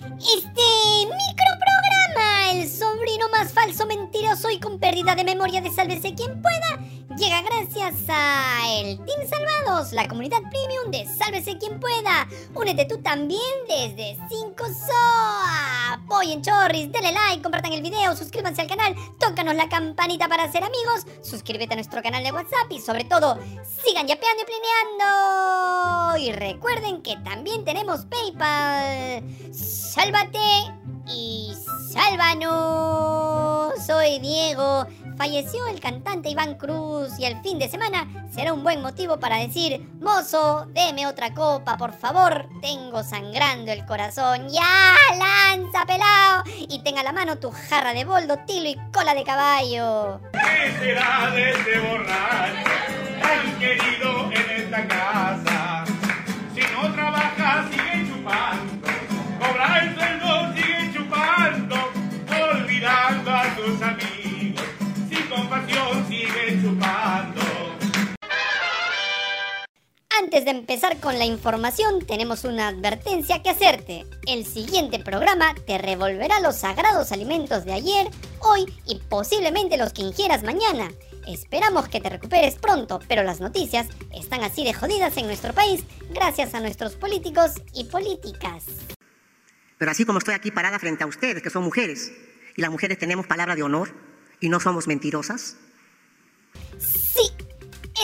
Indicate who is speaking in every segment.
Speaker 1: Este microprograma, el sobrino más falso, mentiroso y con pérdida de memoria de Sálvese quien pueda, llega gracias a el Team Salvados, la comunidad premium de Sálvese quien pueda. Únete tú también desde 5 SOA. Apoyen Chorris, denle like, compartan el video, suscríbanse al canal, tócanos la campanita para ser amigos, suscríbete a nuestro canal de WhatsApp y sobre todo, sigan yapeando y plineando. Y recuerden que también tenemos PayPal. Sálvate y sálvanos. Soy Diego. Falleció el cantante Iván Cruz y el fin de semana será un buen motivo para decir, mozo, deme otra copa, por favor, tengo sangrando el corazón. Ya, lanza, pelao. Y tenga a la mano tu jarra de boldo, tilo y cola de caballo.
Speaker 2: ¿Qué será de ese borracho tan querido en esta casa?
Speaker 1: Antes de empezar con la información, tenemos una advertencia que hacerte. El siguiente programa te revolverá los sagrados alimentos de ayer, hoy y posiblemente los que ingieras mañana. Esperamos que te recuperes pronto, pero las noticias están así de jodidas en nuestro país gracias a nuestros políticos y políticas.
Speaker 3: Pero así como estoy aquí parada frente a ustedes, que son mujeres, y las mujeres tenemos palabra de honor y no somos mentirosas,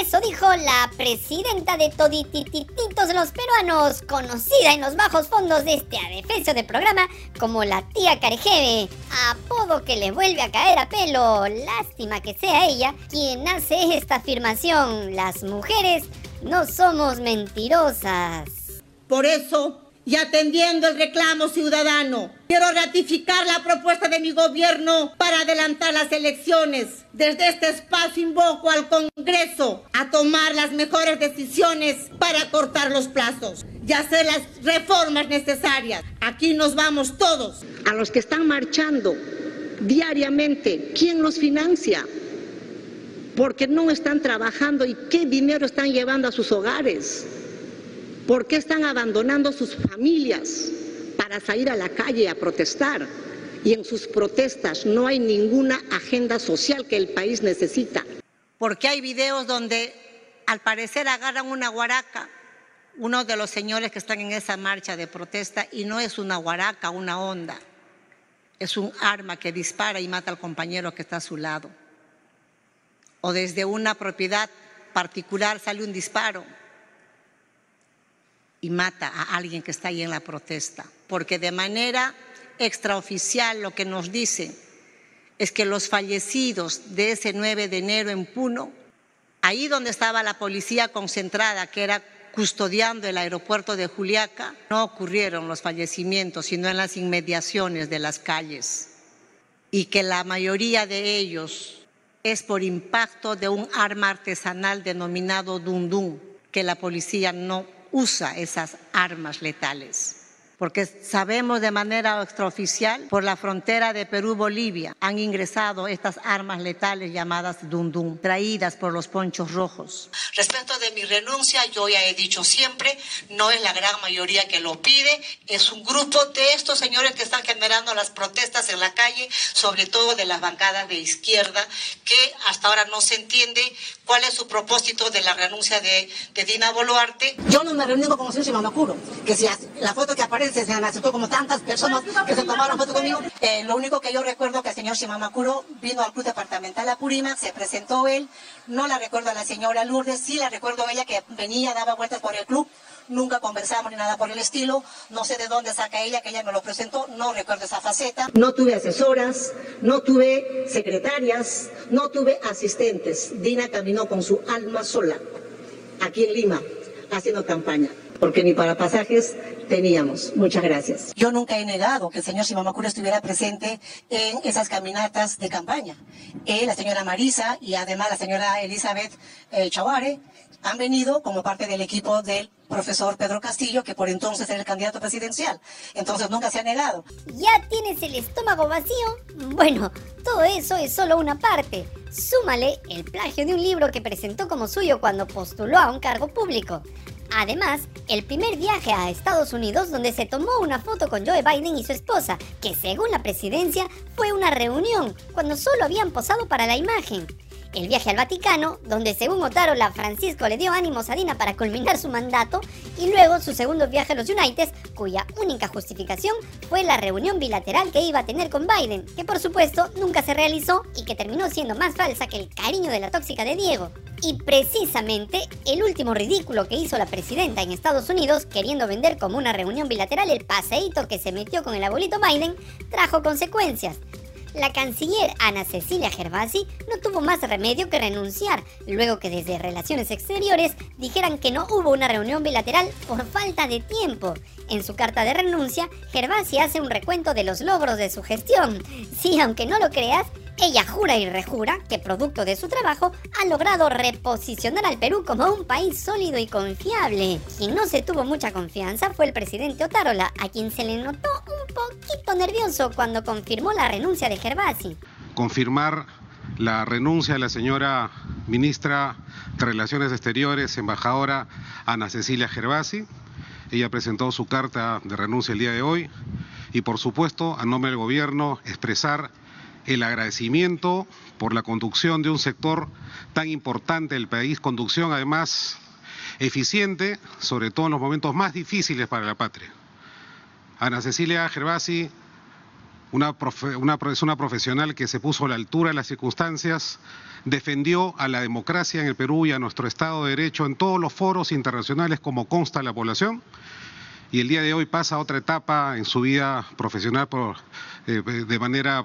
Speaker 1: eso dijo la presidenta de Todititititos los peruanos, conocida en los bajos fondos de este adefesio de programa como la tía Carejeve, apodo que le vuelve a caer a pelo. Lástima que sea ella quien hace esta afirmación. Las mujeres no somos mentirosas.
Speaker 4: Por eso, y atendiendo el reclamo ciudadano, quiero ratificar la propuesta de mi gobierno para adelantar las elecciones. Desde este espacio invoco al Congreso a tomar las mejores decisiones para cortar los plazos y hacer las reformas necesarias. Aquí nos vamos todos.
Speaker 5: a los que están marchando diariamente, ¿quién los financia? Porque no están trabajando y qué dinero están llevando a sus hogares. ¿Por qué están abandonando sus familias para salir a la calle a protestar? Y en sus protestas no hay ninguna agenda social que el país necesita.
Speaker 6: porque hay videos donde al parecer agarran una guaraca, uno de los señores que están en esa marcha de protesta, y no es una guaraca, una onda, es un arma que dispara y mata al compañero que está a su lado. O desde una propiedad particular sale un disparo y mata a alguien que está ahí en la protesta, porque de manera extraoficial lo que nos dice es que los fallecidos de ese 9 de enero en Puno, ahí donde estaba la policía concentrada, que era custodiando el aeropuerto de Juliaca, no ocurrieron los fallecimientos, sino en las inmediaciones de las calles, y que la mayoría de ellos es por impacto de un arma artesanal denominado dundún, que la policía no usa esas armas letales porque sabemos de manera extraoficial por la frontera de Perú-Bolivia han ingresado estas armas letales llamadas dundum, traídas por los ponchos rojos.
Speaker 7: Respecto de mi renuncia, yo ya he dicho siempre, no es la gran mayoría que lo pide, es un grupo de estos señores que están generando las protestas en la calle, sobre todo de las bancadas de izquierda, que hasta ahora no se entiende cuál es su propósito de la renuncia de, de Dina Boluarte.
Speaker 8: Yo no me reuní con el señor Shimamacuro, que si la foto que aparece se me como tantas personas que se tomaron foto conmigo.
Speaker 7: Eh, lo único que yo recuerdo que el señor Shimamakuro vino al club departamental Apurímac, se presentó él, no la recuerdo a la señora Lourdes, sí la recuerdo a ella que venía, daba vueltas por el club, nunca conversamos ni nada por el estilo, no sé de dónde saca ella, que ella me lo presentó, no recuerdo esa faceta.
Speaker 5: No tuve asesoras, no tuve secretarias, no tuve asistentes. Dina caminó con su alma sola, aquí en Lima, haciendo campaña, porque ni para pasajes teníamos. Muchas gracias.
Speaker 7: Yo nunca he negado que el señor Shimamakuro estuviera presente en esas caminatas de campaña. La señora Marisa y además la señora Elizabeth eh, han venido como parte del equipo del profesor Pedro Castillo, que por entonces era el candidato presidencial. Entonces nunca se ha negado.
Speaker 1: ¿Ya tienes el estómago vacío? Bueno, todo eso es solo una parte. Súmale el plagio de un libro que presentó como suyo cuando postuló a un cargo público. Además, el primer viaje a Estados Unidos donde se tomó una foto con Joe Biden y su esposa, que según la presidencia fue una reunión, cuando solo habían posado para la imagen el viaje al Vaticano, donde según Otárola, Francisco le dio ánimos a Dina para culminar su mandato, y luego su segundo viaje a los United, cuya única justificación fue la reunión bilateral que iba a tener con Biden, que por supuesto nunca se realizó y que terminó siendo más falsa que el cariño de la tóxica de Diego. Y precisamente el último ridículo que hizo la presidenta en Estados Unidos, queriendo vender como una reunión bilateral el paseíto que se metió con el abuelito Biden, trajo consecuencias. La canciller Ana Cecilia Gervasi no tuvo más remedio que renunciar, luego que desde Relaciones Exteriores dijeran que no hubo una reunión bilateral por falta de tiempo. En su carta de renuncia, Gervasi hace un recuento de los logros de su gestión. Sí, aunque no lo creas, ella jura y rejura que producto de su trabajo ha logrado reposicionar al Perú como un país sólido y confiable. Quien no se tuvo mucha confianza fue el presidente Otárola, a quien se le notó un poquito nervioso cuando confirmó la renuncia de Gervasi.
Speaker 9: Confirmar la renuncia de la señora ministra de Relaciones Exteriores, embajadora Ana Cecilia Gervasi. Ella presentó su carta de renuncia el día de hoy y por supuesto, a nombre del gobierno, expresar el agradecimiento por la conducción de un sector tan importante del país, conducción además eficiente, sobre todo en los momentos más difíciles para la patria. Ana Cecilia Gervasi una, es una profesional que se puso a la altura de las circunstancias, defendió a la democracia en el Perú y a nuestro Estado de Derecho en todos los foros internacionales como consta la población y el día de hoy pasa a otra etapa en su vida profesional eh, de manera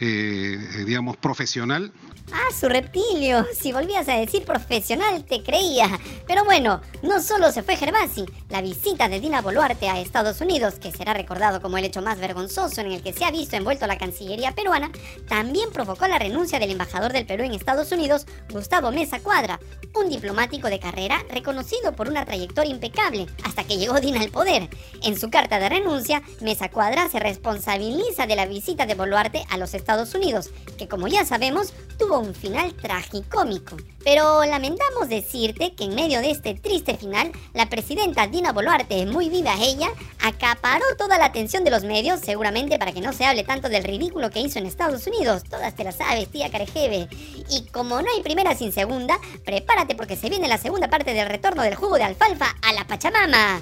Speaker 9: eh, eh, digamos, profesional.
Speaker 1: Ah, su reptilio. Si volvías a decir profesional, te creía. Pero bueno, no solo se fue Gervasi. La visita de Dina Boluarte a Estados Unidos, que será recordado como el hecho más vergonzoso en el que se ha visto envuelto la Cancillería peruana, también provocó la renuncia del embajador del Perú en Estados Unidos, Gustavo Mesa Cuadra, un diplomático de carrera reconocido por una trayectoria impecable, hasta que llegó Dina al poder. En su carta de renuncia, Mesa Cuadra se responsabiliza de la visita de Boluarte a los Estados Estados que como ya sabemos tuvo un final tragicómico. Pero lamentamos decirte que en medio de este triste final, la presidenta Dina Boluarte, muy viva ella, acaparó toda la atención de los medios, seguramente para que no se hable tanto del ridículo que hizo en Estados Unidos. Todas te las sabes, tía Carejeve. Y como no hay primera sin segunda, prepárate porque se viene la segunda parte del retorno del jugo de alfalfa a la Pachamama.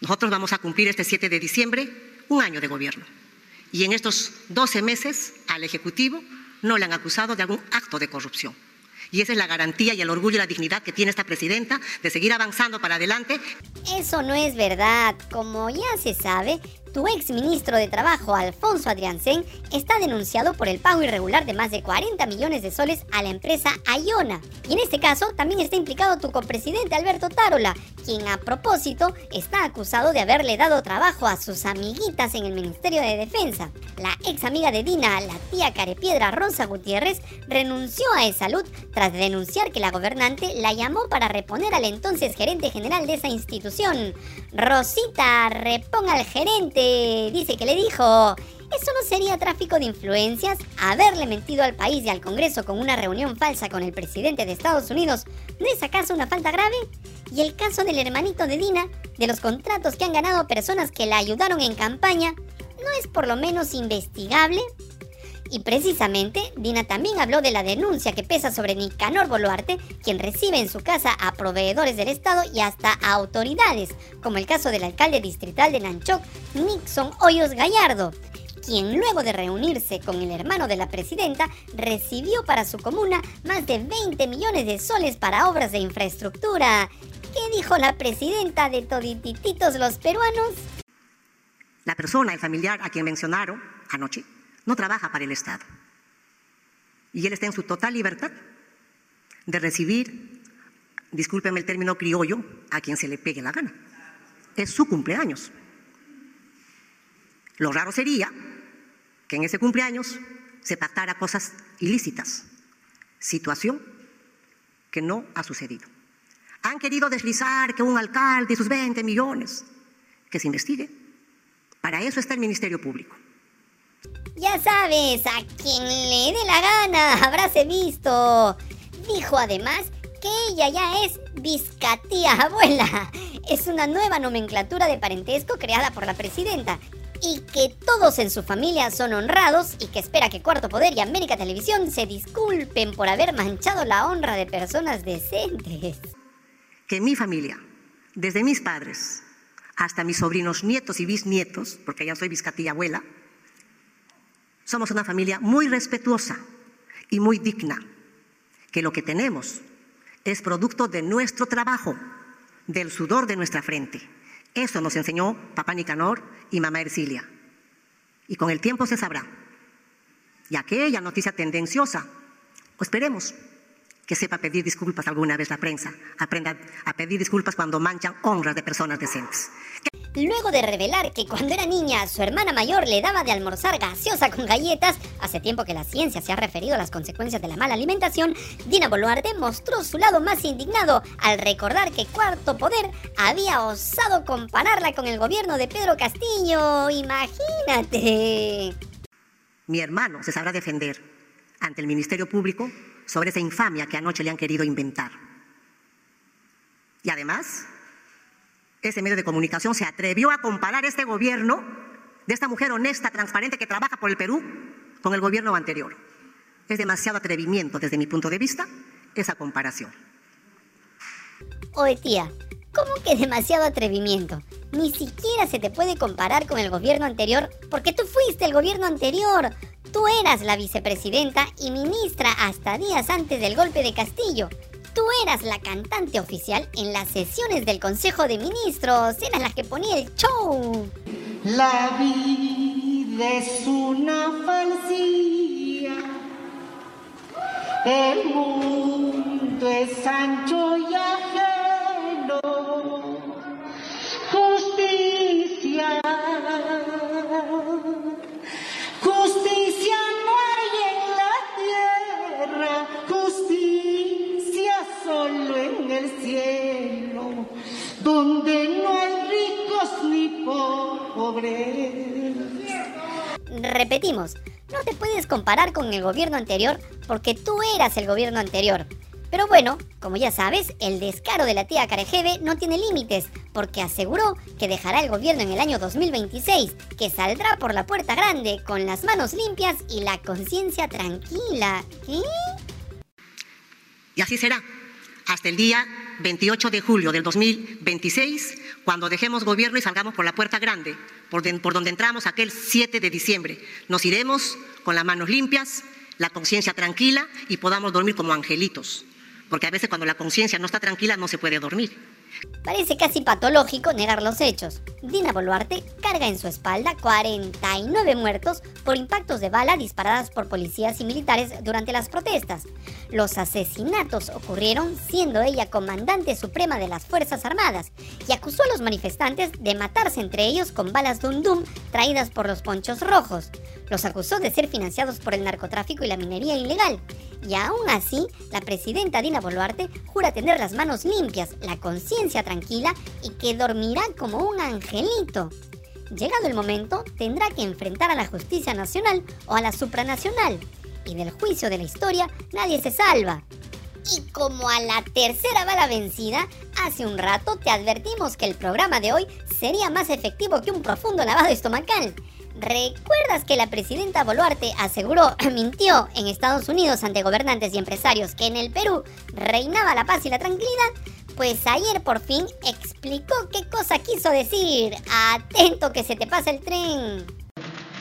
Speaker 6: Nosotros vamos a cumplir este 7 de diciembre un año de gobierno. Y en estos 12 meses al Ejecutivo no le han acusado de algún acto de corrupción. Y esa es la garantía y el orgullo y la dignidad que tiene esta presidenta de seguir avanzando para adelante.
Speaker 1: Eso no es verdad. Como ya se sabe, tu ex ministro de Trabajo, Alfonso Adriansen, está denunciado por el pago irregular de más de 40 millones de soles a la empresa Ayona. Y en este caso también está implicado tu copresidente Alberto Tarola, quien a propósito está acusado de haberle dado trabajo a sus amiguitas en el Ministerio de Defensa. La ex amiga de Dina, la tía Carepiedra Rosa Gutiérrez, renunció a salud tras denunciar que la gobernante la llamó para reponer al entonces gerente general de esa institución. Rosita, reponga al gerente dice que le dijo, ¿eso no sería tráfico de influencias? Haberle mentido al país y al Congreso con una reunión falsa con el presidente de Estados Unidos, ¿no es acaso una falta grave? Y el caso del hermanito de Dina, de los contratos que han ganado personas que la ayudaron en campaña, ¿no es por lo menos investigable? Y precisamente, Dina también habló de la denuncia que pesa sobre Nicanor Boluarte, quien recibe en su casa a proveedores del Estado y hasta a autoridades, como el caso del alcalde distrital de Nanchoc, Nixon Hoyos Gallardo, quien luego de reunirse con el hermano de la presidenta recibió para su comuna más de 20 millones de soles para obras de infraestructura. ¿Qué dijo la presidenta de Toditititos los peruanos?
Speaker 6: La persona, el familiar a quien mencionaron anoche, no trabaja para el Estado. Y él está en su total libertad de recibir, discúlpeme el término criollo, a quien se le pegue la gana. Es su cumpleaños. Lo raro sería que en ese cumpleaños se pactara cosas ilícitas, situación que no ha sucedido. Han querido deslizar que un alcalde y sus 20 millones, que se investigue. Para eso está el Ministerio Público.
Speaker 1: Ya sabes, a quien le dé la gana, habráse visto. Dijo además que ella ya es Vizcatía abuela. es una nueva nomenclatura de parentesco creada por la presidenta y que todos en su familia son honrados y que espera que Cuarto Poder y América Televisión se disculpen por haber manchado la honra de personas decentes.
Speaker 6: Que mi familia, desde mis padres hasta mis sobrinos nietos y bisnietos, porque ya soy biscatilla abuela, somos una familia muy respetuosa y muy digna, que lo que tenemos es producto de nuestro trabajo, del sudor de nuestra frente. Eso nos enseñó papá Nicanor y mamá Ercilia. Y con el tiempo se sabrá. Y aquella noticia tendenciosa, esperemos que sepa pedir disculpas alguna vez la prensa, aprenda a pedir disculpas cuando manchan honras de personas decentes.
Speaker 1: Luego de revelar que cuando era niña su hermana mayor le daba de almorzar gaseosa con galletas, hace tiempo que la ciencia se ha referido a las consecuencias de la mala alimentación, Dina Boluarte mostró su lado más indignado al recordar que Cuarto Poder había osado compararla con el gobierno de Pedro Castillo. Imagínate.
Speaker 6: Mi hermano se sabrá defender ante el Ministerio Público sobre esa infamia que anoche le han querido inventar. Y además, ese medio de comunicación se atrevió a comparar este gobierno de esta mujer honesta, transparente que trabaja por el Perú con el gobierno anterior. Es demasiado atrevimiento desde mi punto de vista esa comparación.
Speaker 1: Oye tía, ¿cómo que demasiado atrevimiento? Ni siquiera se te puede comparar con el gobierno anterior porque tú fuiste el gobierno anterior. Tú eras la vicepresidenta y ministra hasta días antes del golpe de Castillo. Tú eras la cantante oficial en las sesiones del Consejo de Ministros. Eras la que ponía el show.
Speaker 10: La vida es una falsía. El mundo es ancho y donde no hay ricos ni pobres.
Speaker 1: Repetimos, no te puedes comparar con el gobierno anterior porque tú eras el gobierno anterior. Pero bueno, como ya sabes, el descaro de la tía Carejeve no tiene límites, porque aseguró que dejará el gobierno en el año 2026, que saldrá por la puerta grande con las manos limpias y la conciencia tranquila. ¿Qué?
Speaker 6: Y así será, hasta el día 28 de julio del 2026, cuando dejemos gobierno y salgamos por la puerta grande, por, de- por donde entramos aquel 7 de diciembre. Nos iremos con las manos limpias, la conciencia tranquila y podamos dormir como angelitos. Porque a veces cuando la conciencia no está tranquila no se puede dormir.
Speaker 1: Parece casi patológico negar los hechos. Dina Boluarte carga en su espalda 49 muertos por impactos de bala disparadas por policías y militares durante las protestas. Los asesinatos ocurrieron siendo ella comandante suprema de las Fuerzas Armadas y acusó a los manifestantes de matarse entre ellos con balas Dum Dum traídas por los ponchos rojos. Los acusó de ser financiados por el narcotráfico y la minería ilegal. Y aún así, la presidenta Dina Boluarte jura tener las manos limpias, la conciencia tranquila y que dormirá como un angelito. Llegado el momento, tendrá que enfrentar a la justicia nacional o a la supranacional. Y del juicio de la historia, nadie se salva. Y como a la tercera bala vencida, hace un rato te advertimos que el programa de hoy sería más efectivo que un profundo lavado estomacal. ¿Recuerdas que la presidenta Boluarte aseguró, mintió en Estados Unidos ante gobernantes y empresarios que en el Perú reinaba la paz y la tranquilidad? Pues ayer por fin explicó qué cosa quiso decir. Atento que se te pasa el tren.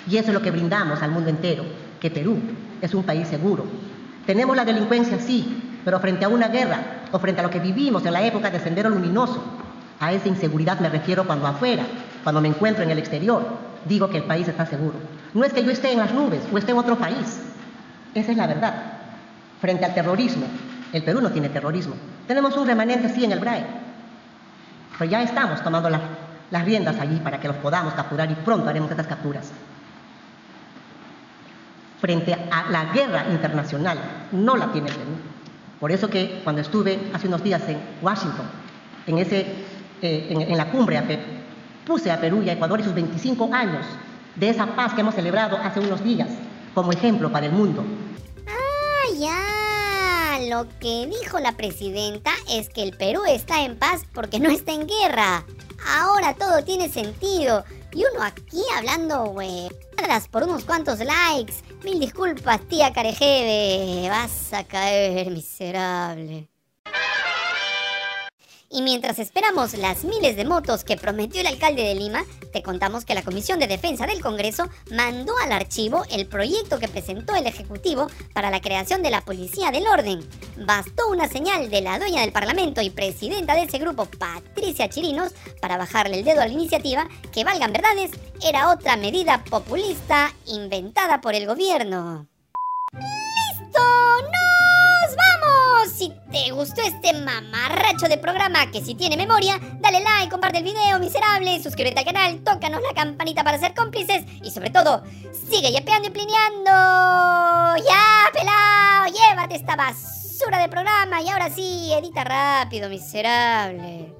Speaker 6: Y eso es lo que brindamos al mundo entero, que Perú es un país seguro. Tenemos la delincuencia, sí, pero frente a una guerra o frente a lo que vivimos en la época de Sendero Luminoso, a esa inseguridad me refiero cuando afuera, cuando me encuentro en el exterior, digo que el país está seguro. No es que yo esté en las nubes o esté en otro país. Esa es la verdad. Frente al terrorismo, el Perú no tiene terrorismo. Tenemos un remanente, sí, en el BRAE. Pero ya estamos tomando las, las riendas allí para que los podamos capturar y pronto haremos estas capturas. Frente a la guerra internacional, no la tiene Perú. Por eso que cuando estuve hace unos días en Washington, en, ese, eh, en, en la cumbre APEP, puse a Perú y a Ecuador y sus 25 años de esa paz que hemos celebrado hace unos días como ejemplo para el mundo.
Speaker 1: Ah, ya. Lo que dijo la presidenta es que el Perú está en paz porque no está en guerra. Ahora todo tiene sentido. Y uno aquí hablando, güey, por unos cuantos likes. Mil disculpas, tía Carejeve. Vas a caer, miserable. Y mientras esperamos las miles de motos que prometió el alcalde de Lima, te contamos que la Comisión de Defensa del Congreso mandó al archivo el proyecto que presentó el Ejecutivo para la creación de la Policía del Orden. Bastó una señal de la dueña del Parlamento y presidenta de ese grupo, Patricia Chirinos, para bajarle el dedo a la iniciativa que, valgan verdades, era otra medida populista inventada por el gobierno. ¡Listo! Te gustó este mamarracho de programa que si tiene memoria, dale like, comparte el video, miserable, suscríbete al canal, tócanos la campanita para ser cómplices y sobre todo, sigue yapeando y plineando. Ya, pelao, llévate esta basura de programa y ahora sí, edita rápido, miserable.